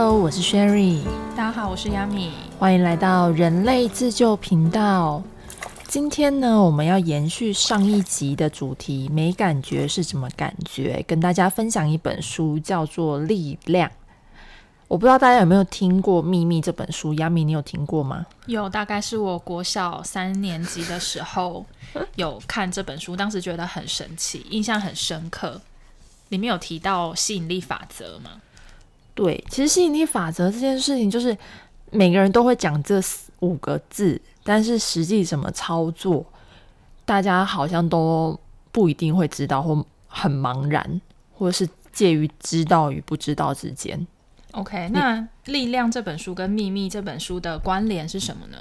Hello，我是 Sherry，大家好，我是 Yami，欢迎来到人类自救频道。今天呢，我们要延续上一集的主题，没感觉是什么感觉？跟大家分享一本书，叫做《力量》。我不知道大家有没有听过《秘密》这本书，Yami，你有听过吗？有，大概是我国小三年级的时候 有看这本书，当时觉得很神奇，印象很深刻。里面有提到吸引力法则吗？对，其实吸引力法则这件事情，就是每个人都会讲这五个字，但是实际怎么操作，大家好像都不一定会知道，或很茫然，或者是介于知道与不知道之间。OK，那《力量》这本书跟《秘密》这本书的关联是什么呢？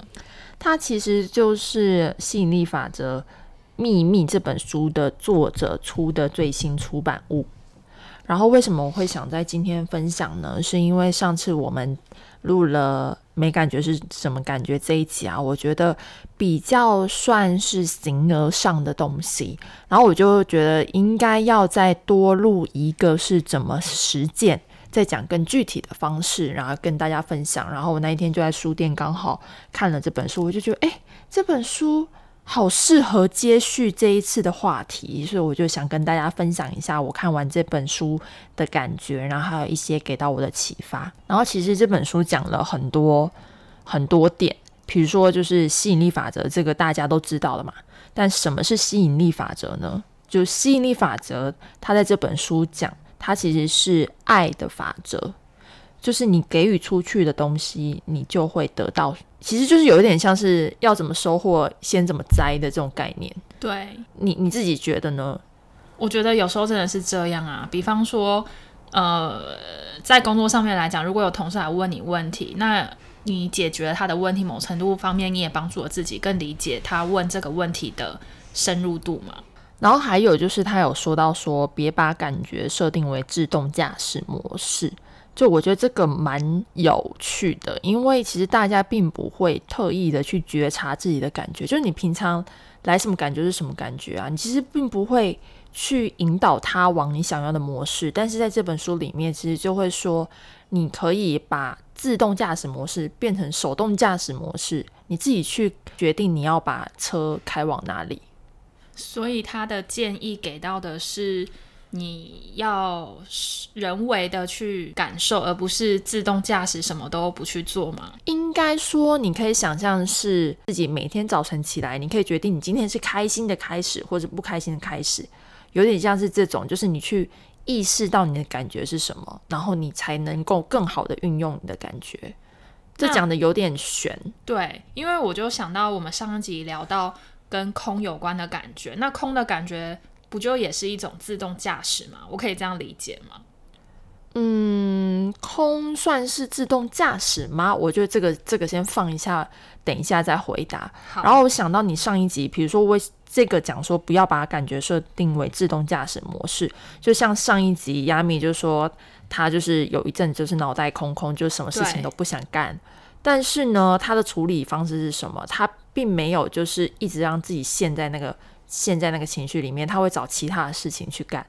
它其实就是吸引力法则《秘密》这本书的作者出的最新出版物。然后为什么我会想在今天分享呢？是因为上次我们录了没感觉是什么感觉这一集啊，我觉得比较算是形而上的东西，然后我就觉得应该要再多录一个是怎么实践。再讲更具体的方式，然后跟大家分享。然后我那一天就在书店刚好看了这本书，我就觉得，哎，这本书好适合接续这一次的话题，所以我就想跟大家分享一下我看完这本书的感觉，然后还有一些给到我的启发。然后其实这本书讲了很多很多点，比如说就是吸引力法则，这个大家都知道了嘛。但什么是吸引力法则呢？就吸引力法则，它在这本书讲。它其实是爱的法则，就是你给予出去的东西，你就会得到。其实就是有一点像是要怎么收获，先怎么栽的这种概念。对你你自己觉得呢？我觉得有时候真的是这样啊。比方说，呃，在工作上面来讲，如果有同事来问你问题，那你解决了他的问题，某程度方面你也帮助了自己更理解他问这个问题的深入度嘛。然后还有就是他有说到说，别把感觉设定为自动驾驶模式。就我觉得这个蛮有趣的，因为其实大家并不会特意的去觉察自己的感觉，就是你平常来什么感觉是什么感觉啊，你其实并不会去引导他往你想要的模式。但是在这本书里面，其实就会说，你可以把自动驾驶模式变成手动驾驶模式，你自己去决定你要把车开往哪里。所以他的建议给到的是，你要人为的去感受，而不是自动驾驶什么都不去做吗？应该说，你可以想象是自己每天早晨起来，你可以决定你今天是开心的开始，或者不开心的开始，有点像是这种，就是你去意识到你的感觉是什么，然后你才能够更好的运用你的感觉。这讲的有点悬，对，因为我就想到我们上一集聊到。跟空有关的感觉，那空的感觉不就也是一种自动驾驶吗？我可以这样理解吗？嗯，空算是自动驾驶吗？我觉得这个这个先放一下，等一下再回答。然后我想到你上一集，比如说我这个讲说不要把感觉设定为自动驾驶模式，就像上一集亚米就说他就是有一阵就是脑袋空空，就什么事情都不想干。但是呢，他的处理方式是什么？他并没有就是一直让自己陷在那个陷在那个情绪里面，他会找其他的事情去干。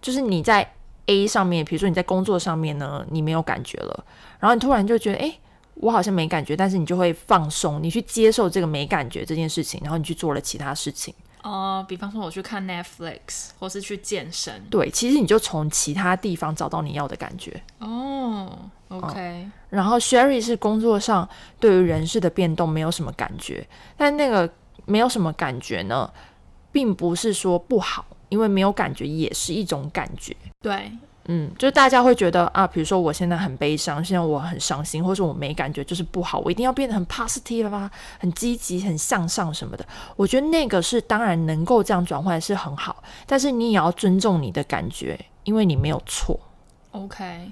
就是你在 A 上面，比如说你在工作上面呢，你没有感觉了，然后你突然就觉得，诶，我好像没感觉，但是你就会放松，你去接受这个没感觉这件事情，然后你去做了其他事情。哦，比方说我去看 Netflix，或是去健身。对，其实你就从其他地方找到你要的感觉。哦，OK。然后 Sherry 是工作上对于人事的变动没有什么感觉，但那个没有什么感觉呢，并不是说不好，因为没有感觉也是一种感觉。对，嗯，就是大家会觉得啊，比如说我现在很悲伤，现在我很伤心，或者我没感觉，就是不好，我一定要变得很 positive 啦，很积极、很向上什么的。我觉得那个是当然能够这样转换是很好，但是你也要尊重你的感觉，因为你没有错。OK，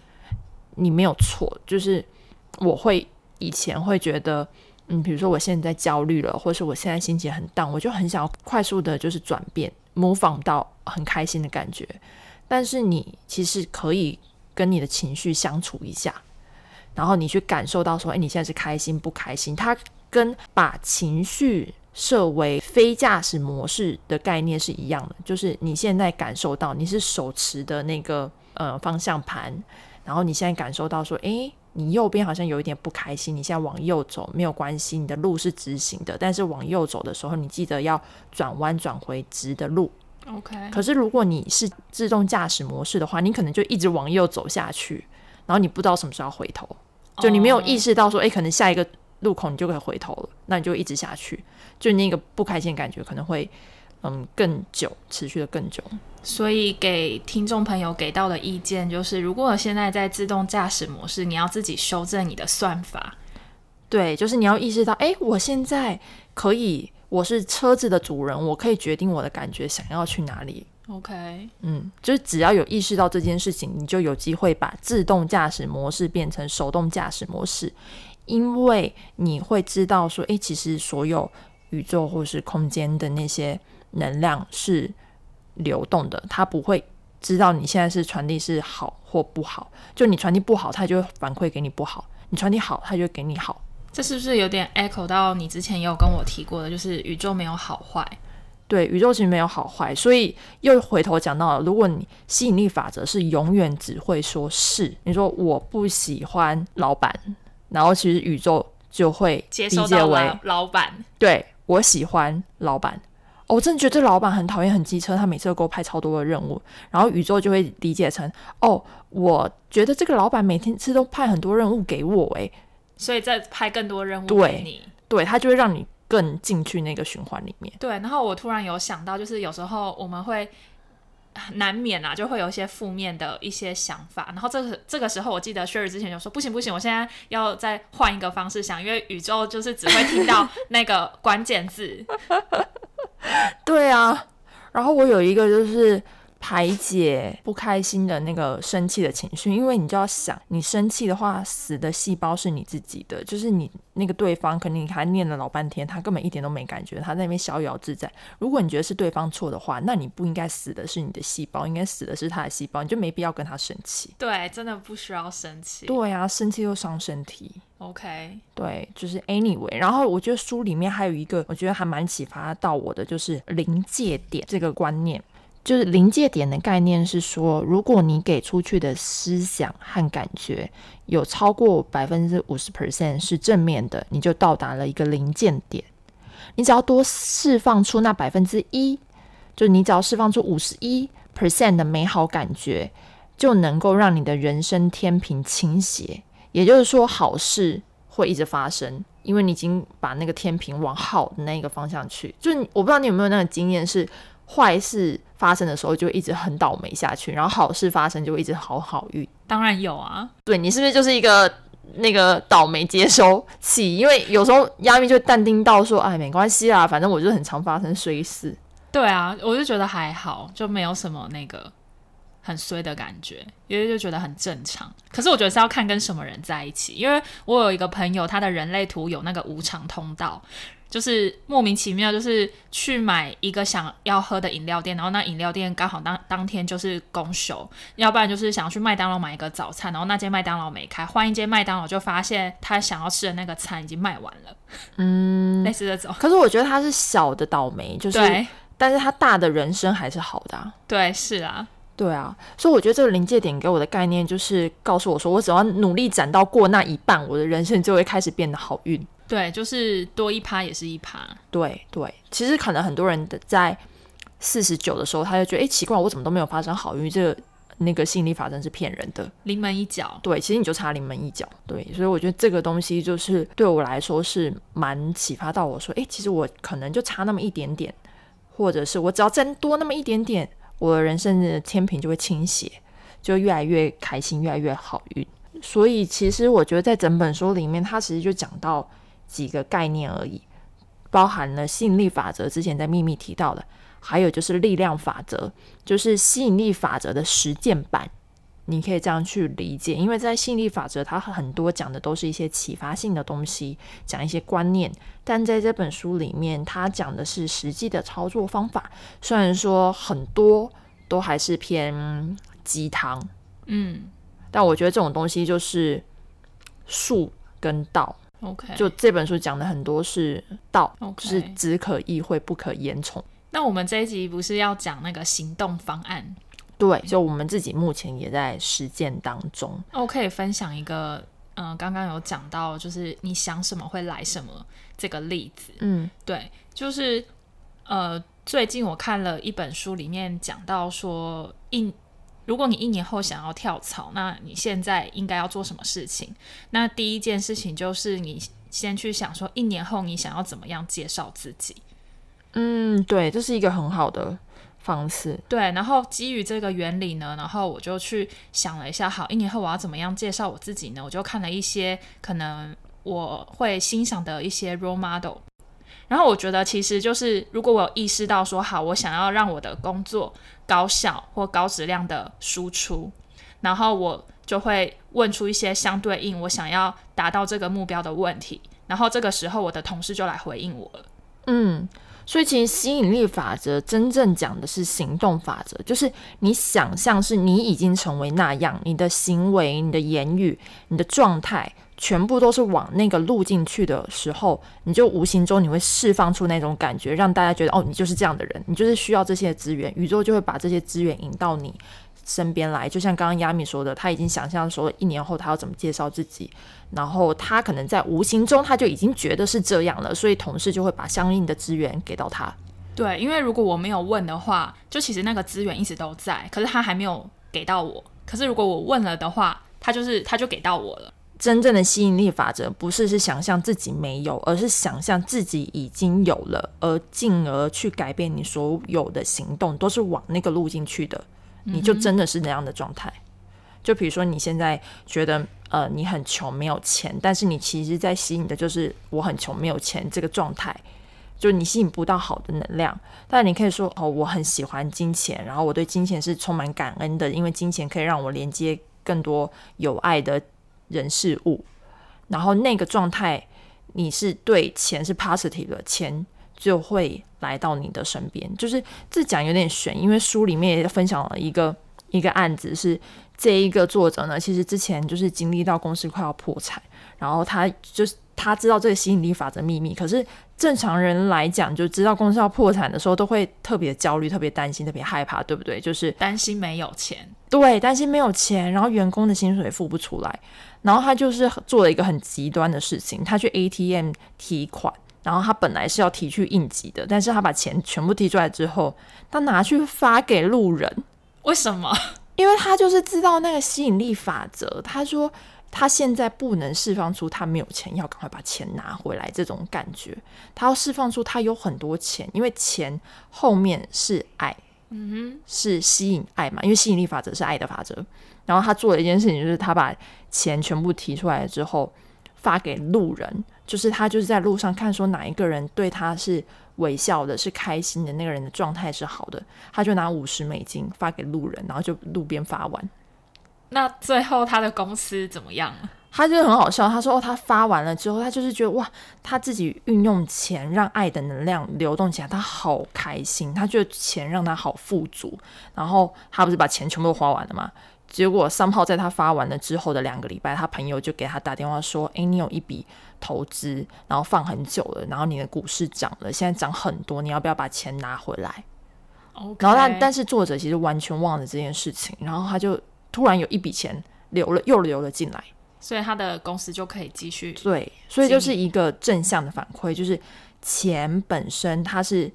你没有错，就是我会以前会觉得，嗯，比如说我现在焦虑了，或是我现在心情很荡，我就很想要快速的，就是转变，模仿到很开心的感觉。但是你其实可以跟你的情绪相处一下，然后你去感受到说，哎，你现在是开心不开心？它跟把情绪设为非驾驶模式的概念是一样的，就是你现在感受到你是手持的那个呃方向盘，然后你现在感受到说，诶，你右边好像有一点不开心，你现在往右走没有关系，你的路是直行的，但是往右走的时候，你记得要转弯转回直的路。OK，可是如果你是自动驾驶模式的话，你可能就一直往右走下去，然后你不知道什么时候要回头，就你没有意识到说，诶，可能下一个路口你就可以回头了，那你就一直下去，就那个不开心的感觉可能会嗯更久，持续的更久。所以给听众朋友给到的意见就是，如果现在在自动驾驶模式，你要自己修正你的算法。对，就是你要意识到，诶，我现在可以，我是车子的主人，我可以决定我的感觉想要去哪里。OK，嗯，就是只要有意识到这件事情，你就有机会把自动驾驶模式变成手动驾驶模式，因为你会知道说，诶，其实所有宇宙或是空间的那些能量是流动的，它不会知道你现在是传递是好或不好，就你传递不好，它就会反馈给你不好；你传递好，它就会给你好。这是不是有点 echo 到你之前也有跟我提过的，就是宇宙没有好坏？对，宇宙其实没有好坏，所以又回头讲到了，如果你吸引力法则是永远只会说是，你说我不喜欢老板，然后其实宇宙就会接理解为老板，对我喜欢老板。哦我真的觉得这老板很讨厌、很机车，他每次都给我派超多的任务，然后宇宙就会理解成哦，我觉得这个老板每天次都派很多任务给我，诶，所以再派更多任务给你。对他就会让你更进去那个循环里面。对，然后我突然有想到，就是有时候我们会难免啊，就会有一些负面的一些想法。然后这个这个时候，我记得 Sherry 之前就说不行不行，我现在要再换一个方式想，因为宇宙就是只会听到 那个关键字。对啊，然后我有一个就是排解不开心的那个生气的情绪，因为你就要想，你生气的话，死的细胞是你自己的，就是你那个对方，可能你还念了老半天，他根本一点都没感觉，他在那边逍遥自在。如果你觉得是对方错的话，那你不应该死的是你的细胞，应该死的是他的细胞，你就没必要跟他生气。对，真的不需要生气。对啊，生气又伤身体。OK，对，就是 anyway，然后我觉得书里面还有一个，我觉得还蛮启发到我的，就是临界点这个观念。就是临界点的概念是说，如果你给出去的思想和感觉有超过百分之五十 percent 是正面的，你就到达了一个临界点。你只要多释放出那百分之一，就你只要释放出五十一 percent 的美好感觉，就能够让你的人生天平倾斜。也就是说，好事会一直发生，因为你已经把那个天平往好的那个方向去。就我不知道你有没有那个经验，是坏事发生的时候就一直很倒霉下去，然后好事发生就会一直好好运。当然有啊。对你是不是就是一个那个倒霉接收器？因为有时候压密就淡定到说，哎，没关系啦，反正我就很常发生衰事。对啊，我就觉得还好，就没有什么那个很衰的感觉，因为就觉得很正常。可是我觉得是要看跟什么人在一起，因为我有一个朋友，他的人类图有那个无常通道，就是莫名其妙，就是去买一个想要喝的饮料店，然后那饮料店刚好当当天就是公休，要不然就是想要去麦当劳买一个早餐，然后那间麦当劳没开，换一间麦当劳就发现他想要吃的那个餐已经卖完了，嗯，类似这种。可是我觉得他是小的倒霉，就是，对但是他大的人生还是好的、啊。对，是啊，对啊，所以我觉得这个临界点给我的概念就是告诉我说，我只要努力攒到过那一半，我的人生就会开始变得好运。对，就是多一趴也是一趴。对对，其实可能很多人的在四十九的时候，他就觉得，哎，奇怪，我怎么都没有发生好运？这个那个吸引力法则是骗人的。临门一脚。对，其实你就差临门一脚。对，所以我觉得这个东西就是对我来说是蛮启发到我说，哎，其实我可能就差那么一点点，或者是我只要再多那么一点点，我的人生的天平就会倾斜，就越来越开心，越来越好运。所以其实我觉得在整本书里面，它其实就讲到几个概念而已，包含了吸引力法则之前在秘密提到的，还有就是力量法则，就是吸引力法则的实践版。你可以这样去理解，因为在吸引力法则，它很多讲的都是一些启发性的东西，讲一些观念，但在这本书里面，它讲的是实际的操作方法。虽然说很多都还是偏鸡汤，嗯但我觉得这种东西就是术跟道。，OK，就这本书讲的很多是道就是只可意会不可言传。那我们这一集不是要讲那个行动方案？对，就我们自己目前也在实践当中。那我可以分享一个嗯、刚刚有讲到，就是你想什么会来什么这个例子。嗯对，就是呃，最近我看了一本书，里面讲到说，一如果你一年后想要跳槽，那你现在应该要做什么事情？那第一件事情就是你先去想说，一年后你想要怎么样介绍自己。嗯，对，这是一个很好的方式。对，然后基于这个原理呢，然后我就去想了一下，好，一年后我要怎么样介绍我自己呢？我就看了一些可能我会欣赏的一些 role model，然后我觉得其实就是如果我有意识到说，好，我想要让我的工作高效或高质量的输出，然后我就会问出一些相对应我想要达到这个目标的问题，然后这个时候我的同事就来回应我了。嗯，所以其实吸引力法则真正讲的是行动法则，就是你想象是你已经成为那样，你的行为、你的言语、你的状态，全部都是往那个路径去的时候，你就无形中你会释放出那种感觉，让大家觉得哦，你就是这样的人，你就是需要这些资源，宇宙就会把这些资源引到你。身边来，就像刚刚亚米说的，他已经想象说一年后他要怎么介绍自己，然后他可能在无形中他就已经觉得是这样了，所以同事就会把相应的资源给到他。对，因为如果我没有问的话，就其实那个资源一直都在，可是他还没有给到我。可是如果我问了的话，他就是他就给到我了。真正的吸引力法则不是是想象自己没有，而是想象自己已经有了，而进而去改变你所有的行动，都是往那个路径去的。你就真的是那样的状态。就比如说你现在觉得呃你很穷没有钱，但是你其实在吸引的就是我很穷没有钱这个状态，就是你吸引不到好的能量。但你可以说哦我很喜欢金钱，然后我对金钱是充满感恩的，因为金钱可以让我连接更多有爱的人事物。然后那个状态你是对钱是 positive 的，钱就会来到你的身边。就是这讲有点悬，因为书里面也分享了一个一个案子，是这一个作者呢，其实之前就是经历到公司快要破产，然后他就是他知道这个吸引力法则秘密，可是正常人来讲，就知道公司要破产的时候，都会特别焦虑、特别担心、特别害怕，对不对？就是担心没有钱，对，担心没有钱，然后员工的薪水付不出来，然后他就是做了一个很极端的事情，他去 ATM 提款。然后他本来是要提去应急的，但是他把钱全部提出来之后，他拿去发给路人，为什么？因为他就是知道那个吸引力法则。他说他现在不能释放出他没有钱，要赶快把钱拿回来这种感觉，他要释放出他有很多钱，因为钱后面是爱，嗯哼，是吸引爱嘛，因为吸引力法则是爱的法则。然后他做了一件事情，就是他把钱全部提出来之后。发给路人，就是他就是在路上看说哪一个人对他是微笑的，是开心的，那个人的状态是好的，他就拿五十美金发给路人，然后就路边发完。那最后他的公司怎么样？他就很好笑，他说哦，他发完了之后，他就是觉得哇，他自己运用钱让爱的能量流动起来，他好开心，他觉得钱让他好富足。然后他不是把钱全部都花完了吗？结果三号在他发完了之后的两个礼拜，他朋友就给他打电话说：“诶，你有一笔投资，然后放很久了，然后你的股市涨了，现在涨很多，你要不要把钱拿回来？”然后但，但是作者其实完全忘了这件事情，然后他就突然有一笔钱流了，又流了进来。所以他的公司就可以继续对，所以就是一个正向的反馈，就是钱本身它是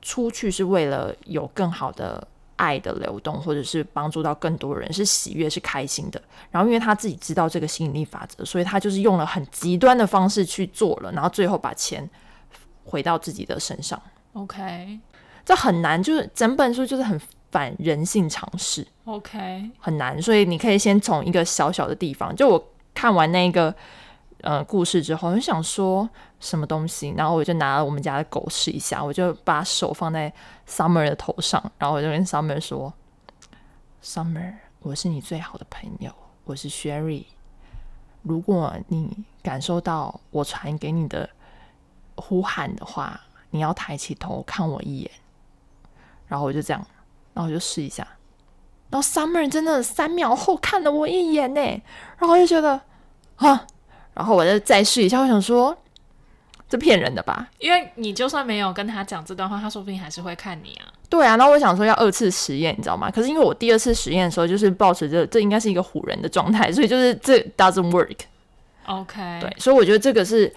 出去是为了有更好的。爱的流动，或者是帮助到更多人，是喜悦，是开心的。然后，因为他自己知道这个吸引力法则，所以他就是用了很极端的方式去做了，然后最后把钱回到自己的身上。OK 这很难，就是整本书就是很反人性尝试，OK，很难。所以你可以先从一个小小的地方，就我看完那个呃故事之后，我就想说什么东西，然后我就拿了我们家的狗试一下，我就把手放在 Summer 的头上，然后我就跟 Summer 说：“Summer，我是你最好的朋友，我是 Sherry。如果你感受到我传给你的呼喊的话，你要抬起头看我一眼。”然后我就这样，然后我就试一下，然后 Summer 真的三秒后看了我一眼呢，然后我就觉得啊，然后我就再试一下，我想说这骗人的吧？因为你就算没有跟他讲这段话，他说不定还是会看你啊。对啊，然后我想说要二次实验，你知道吗？可是因为我第二次实验的时候就是保持着这应该是一个唬人的状态，所以就是这 doesn't work。OK，对，所以我觉得这个是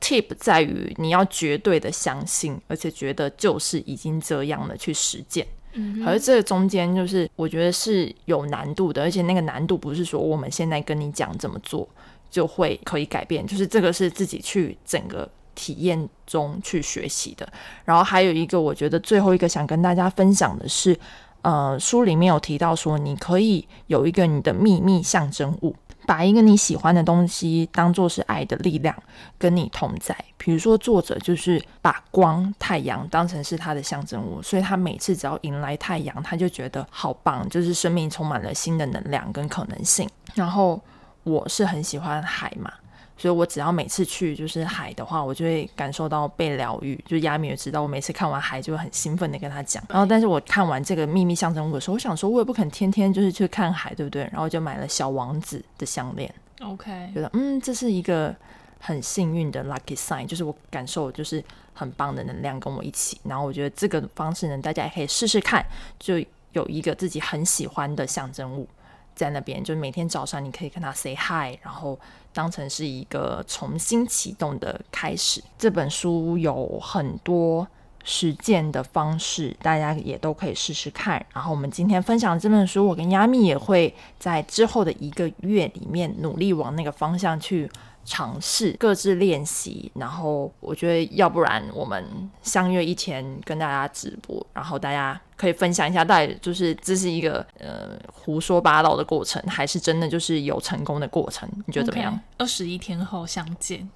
tip 在于你要绝对的相信，而且觉得就是已经这样了去实践。嗯而这个中间就是我觉得是有难度的，而且那个难度不是说我们现在跟你讲怎么做就会可以改变，就是这个是自己去整个体验中去学习的。然后还有一个，我觉得最后一个想跟大家分享的是，呃，书里面有提到说，你可以有一个你的秘密象征物。把一个你喜欢的东西当做是爱的力量跟你同在，比如说作者就是把光太阳当成是他的象征物，所以他每次只要迎来太阳，他就觉得好棒，就是生命充满了新的能量跟可能性。然后我是很喜欢海嘛，所以我只要每次去就是海的话，我就会感受到被疗愈。就亚米也知道，我每次看完海就会很兴奋的跟他讲。然后，但是我看完这个秘密象征物的时候，我想说，我也不肯天天就是去看海，对不对？然后就买了小王子的项链，OK，觉得嗯，这是一个很幸运的 lucky sign，就是我感受就是很棒的能量跟我一起。然后我觉得这个方式呢，大家也可以试试看，就有一个自己很喜欢的象征物。在那边，就是每天早上你可以跟他 say hi，然后当成是一个重新启动的开始。这本书有很多实践的方式，大家也都可以试试看。然后我们今天分享这本书，我跟亚米也会在之后的一个月里面努力往那个方向去尝试，各自练习。然后我觉得，要不然我们相约一天跟大家直播，然后大家可以分享一下，到底就是这是一个呃胡说八道的过程，还是真的就是有成功的过程？你觉得怎么样？二十一天后相见。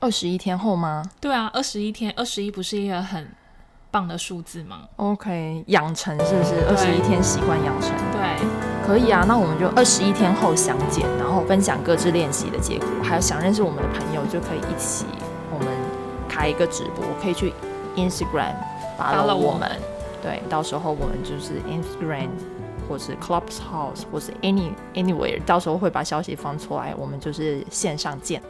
二十一天后吗？对啊，二十一天，二十一不是一个很棒的数字吗？OK，养成是不是二十一天习惯养成？对，可以啊，那我们就二十一天后相见，然后分享各自练习的结果，还有想认识我们的朋友就可以一起，我们开一个直播，可以去 Instagram follow 我们，对，到时候我们就是 Instagram 或是 Clubhouse 或是 any anywhere，到时候会把消息放出来，我们就是线上见。